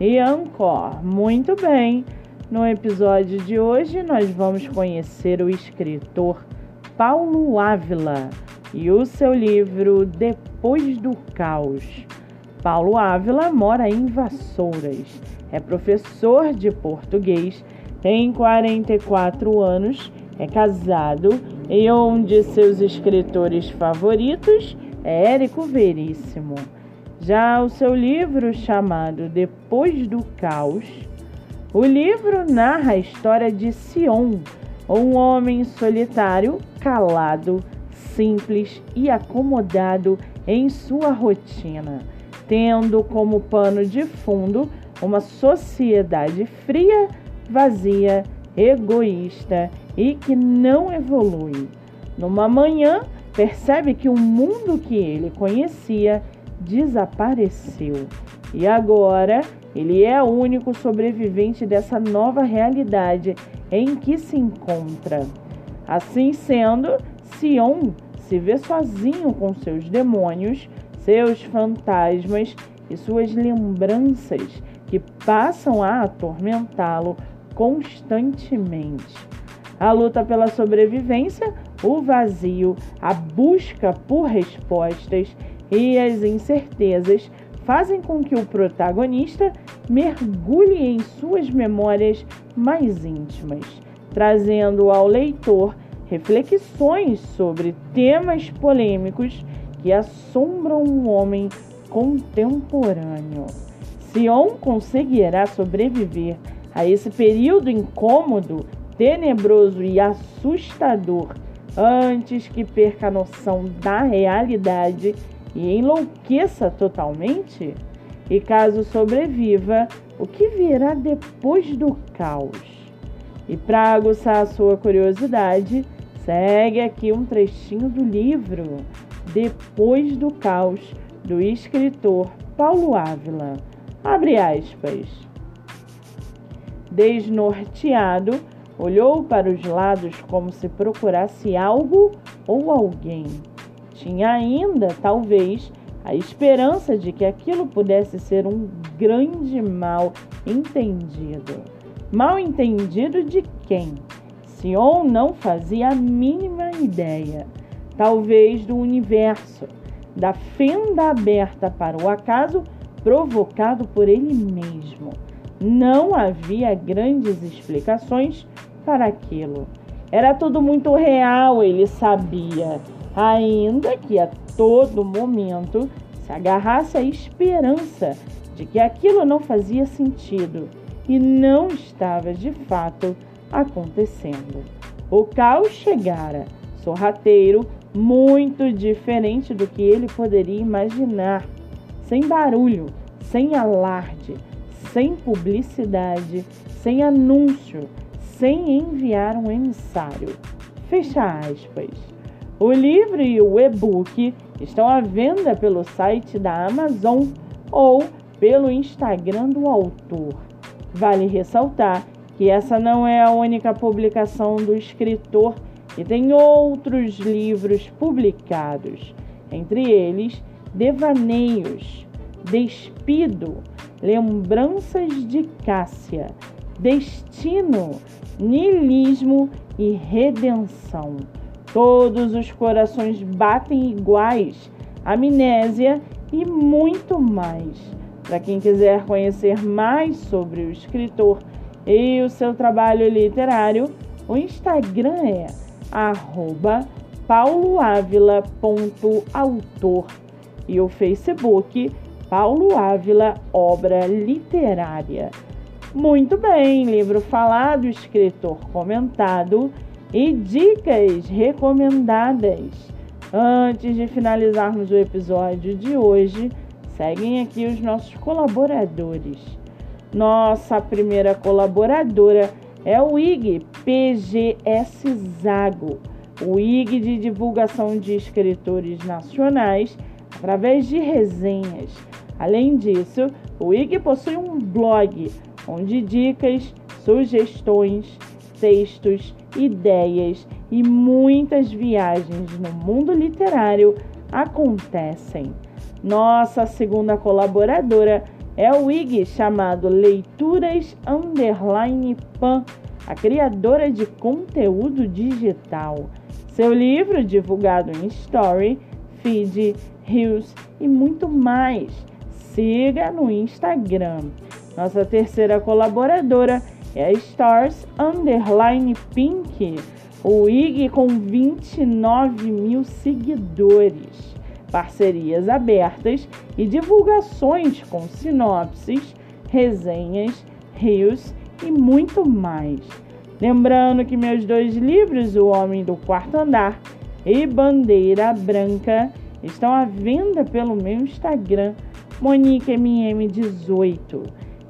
e Anchor. Muito bem! No episódio de hoje, nós vamos conhecer o escritor Paulo Ávila e o seu livro Depois do Caos. Paulo Ávila mora em Vassouras, é professor de português, tem 44 anos, é casado e um de seus escritores favoritos é Érico Veríssimo. Já o seu livro chamado Depois do Caos, o livro narra a história de Sion, um homem solitário, calado, simples e acomodado em sua rotina, tendo como pano de fundo uma sociedade fria, vazia, egoísta e que não evolui. Numa manhã, percebe que o mundo que ele conhecia desapareceu. E agora ele é o único sobrevivente dessa nova realidade em que se encontra. Assim sendo, Sion se vê sozinho com seus demônios, seus fantasmas e suas lembranças que passam a atormentá-lo constantemente. A luta pela sobrevivência, o vazio, a busca por respostas e as incertezas fazem com que o protagonista mergulhe em suas memórias mais íntimas, trazendo ao leitor reflexões sobre temas polêmicos que assombram o homem contemporâneo. Sion conseguirá sobreviver a esse período incômodo, tenebroso e assustador antes que perca a noção da realidade e enlouqueça totalmente? E caso sobreviva, o que virá depois do caos? E para aguçar a sua curiosidade, segue aqui um trechinho do livro Depois do Caos, do escritor Paulo Ávila. Abre aspas. Desnorteado, olhou para os lados como se procurasse algo ou alguém tinha ainda, talvez, a esperança de que aquilo pudesse ser um grande mal entendido. Mal entendido de quem? Sion não fazia a mínima ideia. Talvez do universo, da fenda aberta para o acaso provocado por ele mesmo. Não havia grandes explicações para aquilo. Era tudo muito real, ele sabia ainda que a todo momento se agarrasse à esperança de que aquilo não fazia sentido e não estava de fato acontecendo. O caos chegara, sorrateiro, muito diferente do que ele poderia imaginar, sem barulho, sem alarde, sem publicidade, sem anúncio, sem enviar um emissário. Fecha aspas. O livro e o e-book estão à venda pelo site da Amazon ou pelo Instagram do autor. Vale ressaltar que essa não é a única publicação do escritor e tem outros livros publicados, entre eles Devaneios, Despido, Lembranças de Cássia, Destino, Nilismo e Redenção. Todos os corações batem iguais, amnésia e muito mais. Para quem quiser conhecer mais sobre o escritor e o seu trabalho literário, o Instagram é pauloavila.autor e o Facebook Paulo Ávila Obra Literária. Muito bem, livro falado, escritor comentado e dicas recomendadas. Antes de finalizarmos o episódio de hoje, seguem aqui os nossos colaboradores. Nossa primeira colaboradora é o IG PGS Zago, o IG de divulgação de escritores nacionais através de resenhas. Além disso, o IG possui um blog onde dicas, sugestões, textos, ideias e muitas viagens no mundo literário acontecem. Nossa segunda colaboradora é o IG chamado Leituras Underline Pan, a criadora de conteúdo digital. Seu livro, divulgado em Story, Feed, Reels e muito mais. Siga no Instagram. Nossa terceira colaboradora é a Stars Underline Pink, o IG com 29 mil seguidores. Parcerias abertas e divulgações com sinopses, resenhas, rios e muito mais. Lembrando que meus dois livros, O Homem do Quarto Andar e Bandeira Branca, estão à venda pelo meu Instagram, MoniqueMM18.